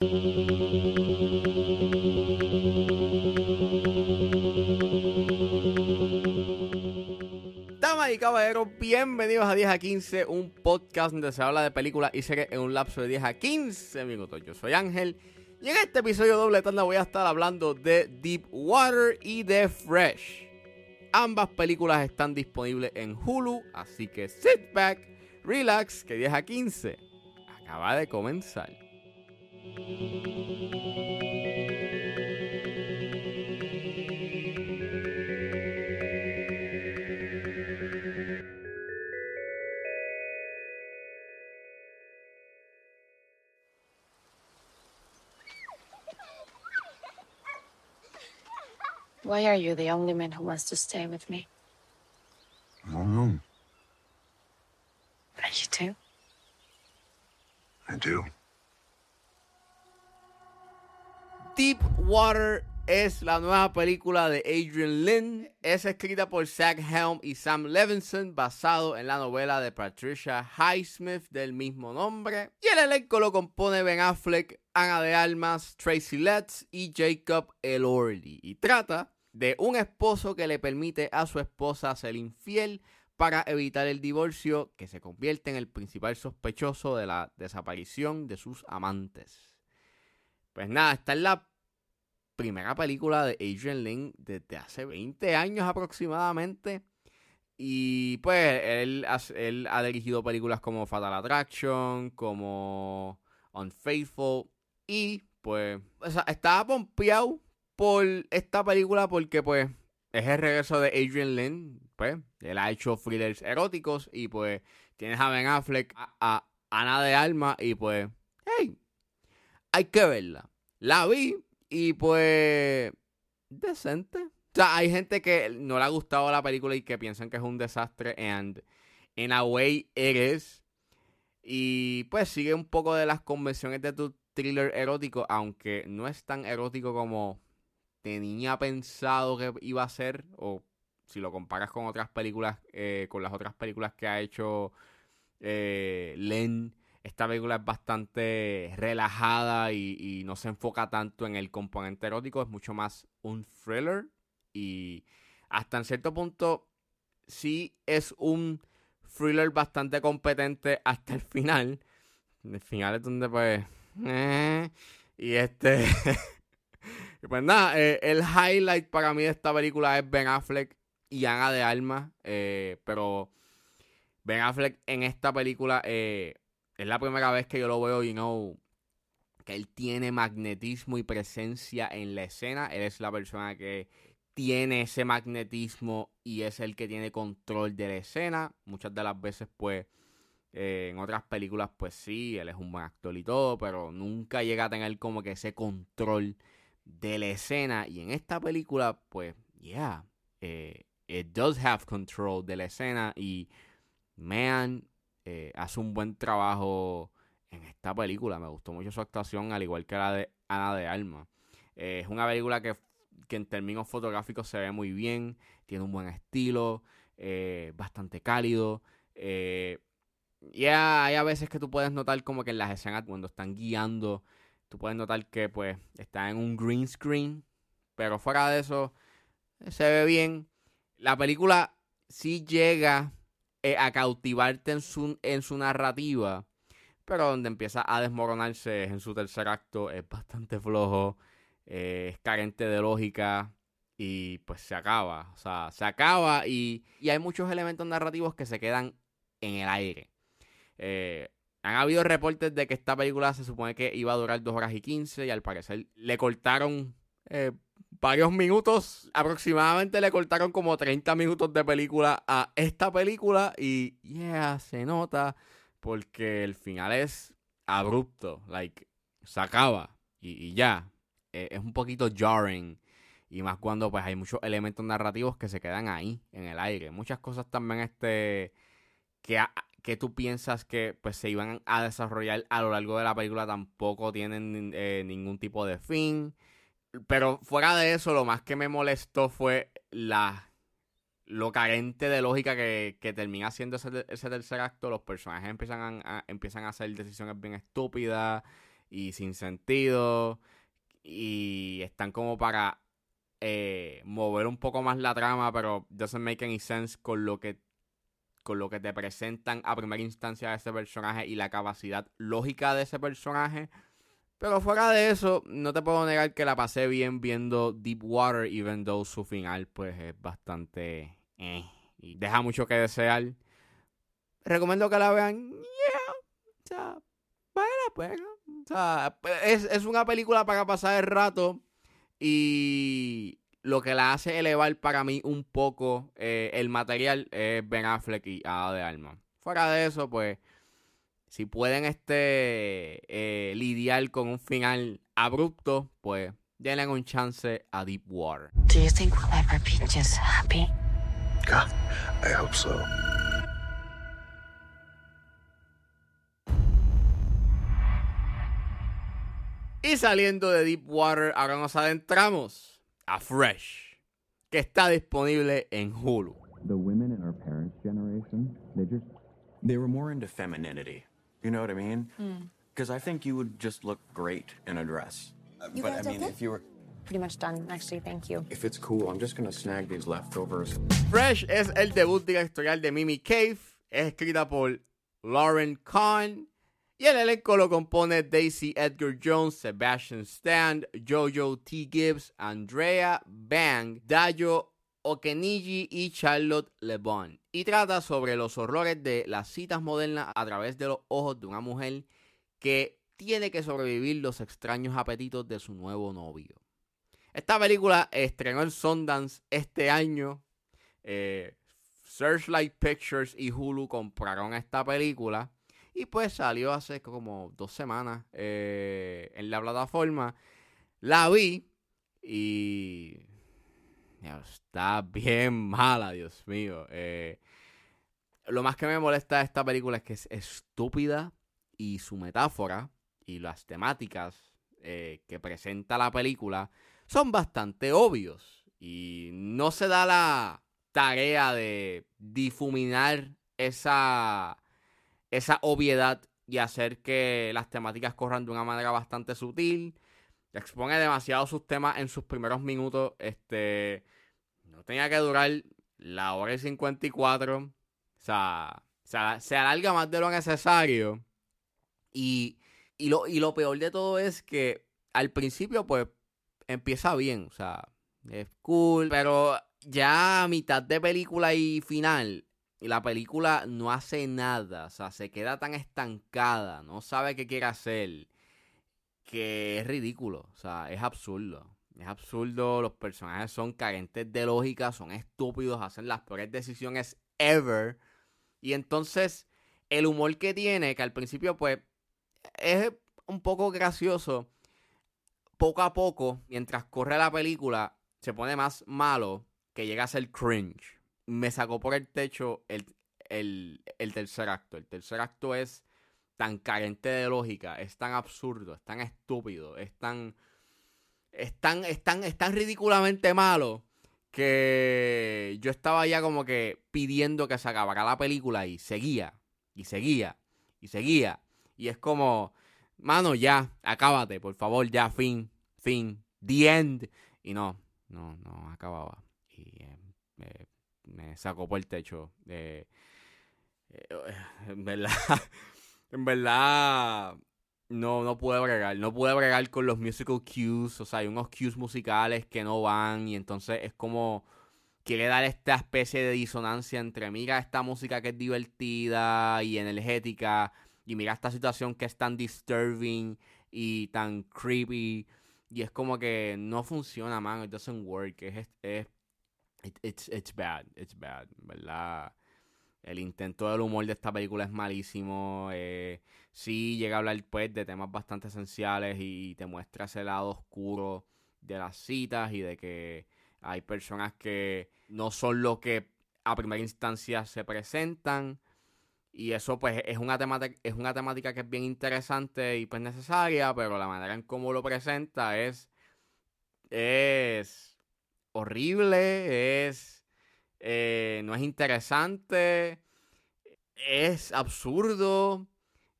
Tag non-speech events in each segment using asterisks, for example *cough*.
Damas y caballeros, bienvenidos a 10 a 15, un podcast donde se habla de películas y series en un lapso de 10 a 15 minutos. Yo soy Ángel y en este episodio doble tanda voy a estar hablando de Deep Water y de Fresh. Ambas películas están disponibles en Hulu, así que sit back, relax, que 10 a 15 acaba de comenzar. Why are you the only man who wants to stay with me? Es la nueva película de Adrian Lynn. Es escrita por Zach Helm y Sam Levinson, basado en la novela de Patricia Highsmith del mismo nombre. Y el elenco lo compone Ben Affleck, Ana de Almas, Tracy Letts y Jacob Elordi. Y trata de un esposo que le permite a su esposa ser infiel para evitar el divorcio, que se convierte en el principal sospechoso de la desaparición de sus amantes. Pues nada, esta es la primera película de Adrian Lynn desde hace 20 años aproximadamente. Y pues él, él ha dirigido películas como Fatal Attraction, como Unfaithful. Y pues o sea, estaba pompeado por esta película porque pues es el regreso de Adrian Lynn. Pues él ha hecho thrillers eróticos y pues tienes a Ben Affleck, a Ana de Alma y pues, hey, hay que verla. La vi y pues, decente. O sea, hay gente que no le ha gustado la película y que piensan que es un desastre. And in a way it. Y pues sigue un poco de las convenciones de tu thriller erótico, aunque no es tan erótico como tenía pensado que iba a ser. O si lo comparas con otras películas, eh, con las otras películas que ha hecho eh, Len. Esta película es bastante relajada y, no se enfoca tanto en el componente erótico, es mucho más un thriller y hasta en cierto punto sí es un thriller bastante competente hasta el final. El final es donde pues... eh, y este... *laughs* pues nada, eh, el highlight para mí de esta película es Ben Affleck y Ana de Alma, eh, pero Ben Affleck en esta película... es la primera vez que yo lo veo, you know, que él tiene magnetismo y presencia en la escena. Él es la persona que tiene ese magnetismo y es el que tiene control de la escena. Muchas de las veces, pues, eh, en otras películas, pues sí, él es un buen actor y todo, pero nunca llega a tener como que ese control de la escena. Y en esta película, pues, yeah, eh, it does have control de la escena y, man, eh, hace un buen trabajo en esta película. Me gustó mucho su actuación, al igual que la de Ana de Alma. Eh, es una película que, en términos fotográficos se ve muy bien, tiene un buen estilo, eh, bastante cálido. Y hay a veces que tú puedes notar como que en las escenas cuando están guiando, tú puedes notar que pues está en un green screen, pero fuera de eso se ve bien. La película sí llega eh, a cautivarte en su, en su narrativa, pero donde empieza a desmoronarse es en su tercer acto, es bastante flojo, eh, es carente de lógica y pues se acaba, o sea, se acaba y, y hay muchos elementos narrativos que se quedan en el aire. Eh, han habido reportes de que esta película se supone que iba a durar 2 horas y 15 y al parecer le cortaron varios minutos, aproximadamente le cortaron como 30 minutos de película a esta película y yeah, se nota porque el final es abrupto, like, se acaba y, ya, Eh, es un poquito jarring y más cuando pues hay muchos elementos narrativos que se quedan ahí en el aire, muchas cosas también este que, que tú piensas que pues se iban a desarrollar a lo largo de la película tampoco tienen eh, ningún tipo de fin. Pero fuera de eso, lo más que me molestó fue la lo carente de lógica que, que termina siendo ese, ese tercer acto. Los personajes empiezan a, empiezan a hacer decisiones bien estúpidas. y sin sentido. Y están como para eh, mover un poco más la trama, pero doesn't make any sense con lo que con lo que te presentan a primera instancia de ese personaje y la capacidad lógica de ese personaje. Pero fuera de eso, no te puedo negar que la pasé bien viendo Deep Water, even though su final pues es bastante... Eh, y deja mucho que desear. Recomiendo que la vean. Yeah. O sea, vale la pena. O sea, es, es una película para pasar el rato. Y lo que la hace elevar para mí un poco eh, el material es Ben Affleck y Ada de Alma. Fuera de eso, pues, si pueden este eh, lidiar con un final abrupto, pues denle un chance a Deep Water. Do you think we'll ever be just happy? God, I hope so. Y saliendo de Deep Water, ahora nos adentramos a Fresh, que está disponible en Hulu. the women in our parents' generation, they just they were more into femininity. You know what I mean? Mm. Because I think you would just look great in a dress. You but I mean, okay? if you were, Pretty much done, actually. Thank you. if it's cool, I'm just gonna snag these leftovers. Fresh es el debut directorial de Mimi Cave, es escrita por Lauren Kahn y el elenco lo compone Daisy Edgar Jones, Sebastian Stan, Jojo T. Gibbs, Andrea Bang, Dayo Okeniji y Charlotte Le Bon. Y trata sobre los horrores de las citas modernas a través de los ojos de una mujer que tiene que sobrevivir los extraños apetitos de su nuevo novio. Esta película estrenó en Sundance este año. Eh, Searchlight Pictures y Hulu compraron esta película. Y pues salió hace como dos semanas eh, en la plataforma. La vi y está bien mala, Dios mío. Eh, lo más que me molesta de esta película es que es estúpida y su metáfora y las temáticas eh, que presenta la película son bastante obvios. Y no se da la tarea de difuminar esa, esa obviedad y hacer que las temáticas corran de una manera bastante sutil. Expone demasiado sus temas en sus primeros minutos. Este. No tenía que durar la hora y 54. O sea, se, se alarga más de lo necesario. Y, y, lo, y lo peor de todo es que al principio, pues, empieza bien. O sea, es cool. Pero ya a mitad de película y final, la película no hace nada. O sea, se queda tan estancada. No sabe qué quiere hacer. Que es ridículo. O sea, es absurdo. Es absurdo. Los personajes son carentes de lógica. Son estúpidos. Hacen las peores decisiones ever. Y entonces, el humor que tiene, que al principio, pues, es un poco gracioso. Poco a poco, mientras corre la película, se pone más malo que llega a ser cringe. Me sacó por el techo el, el, el tercer acto. El tercer acto es tan carente de lógica, es tan absurdo, es tan estúpido, es tan. Es tan, es tan, es tan ridículamente malo que yo estaba ya como que pidiendo que se acabara la película y seguía, y seguía, y seguía. Y es como, mano, ya, acábate, por favor, ya, fin, fin, the end. Y no, no, no acababa. Y eh, me, sacó por el techo. Eh, eh, *laughs* verdad, en verdad, no, no pude bregar. No pude bregar con los musical cues. O sea, hay unos cues musicales que no van. Y entonces es como. Quiere dar esta especie de disonancia entre mira esta música que es divertida y energética. Y mira esta situación que es tan disturbing y tan creepy. Y es como que no funciona, man. It doesn't work. Es, es, it- it's, it's bad. It's bad. ¿Verdad? El intento del humor de esta película es malísimo. Eh, sí llega a hablar pues de temas bastante esenciales y te muestra ese lado oscuro de las citas y de que hay personas que no son lo que a primera instancia se presentan. Y eso pues es una, temática, es una temática que es bien interesante y pues necesaria, pero la manera en cómo lo presenta es, es horrible, es, eh, no es interesante, es absurdo,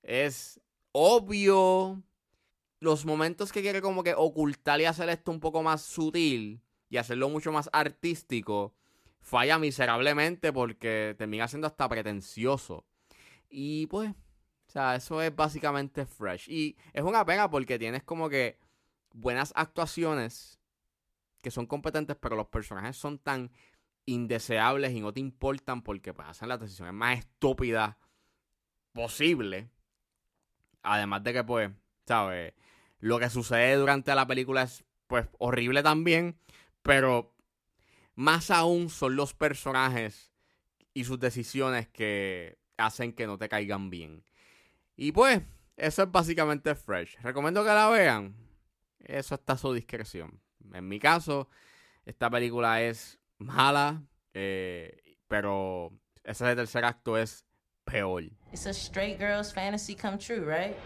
es obvio los momentos que quiere como que ocultar y hacer esto un poco más sutil y hacerlo mucho más artístico, falla miserablemente porque termina siendo hasta pretencioso. Y pues, o sea, eso es básicamente fresh. Y es una pena porque tienes como que buenas actuaciones que son competentes, pero los personajes son tan indeseables y no te importan porque pues, hacen las decisiones más estúpidas posible. Además de que, pues, ¿sabes? Lo que sucede durante la película es, pues, horrible también. Pero más aún son los personajes y sus decisiones que hacen que no te caigan bien. Y pues, eso es básicamente Fresh. Recomiendo que la vean. Eso está a su discreción. En mi caso, esta película es mala, eh, pero ese tercer acto es peor. It's a straight girl's fantasy come true, right?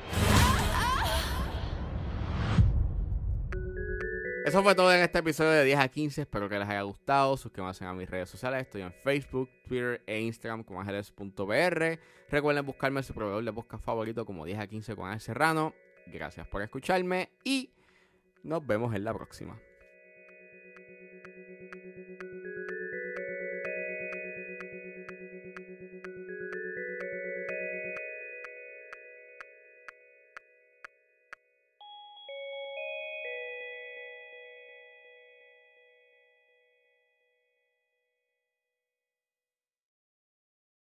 Eso fue todo en este episodio de 10 a 15. Espero que les haya gustado. Suscríbanse a mis redes sociales. Estoy en Facebook, Twitter e Instagram como ángeles.br. Recuerden buscarme en su proveedor de podcast favorito como 10 a 15 con El Serrano. Gracias por escucharme y nos vemos en la próxima.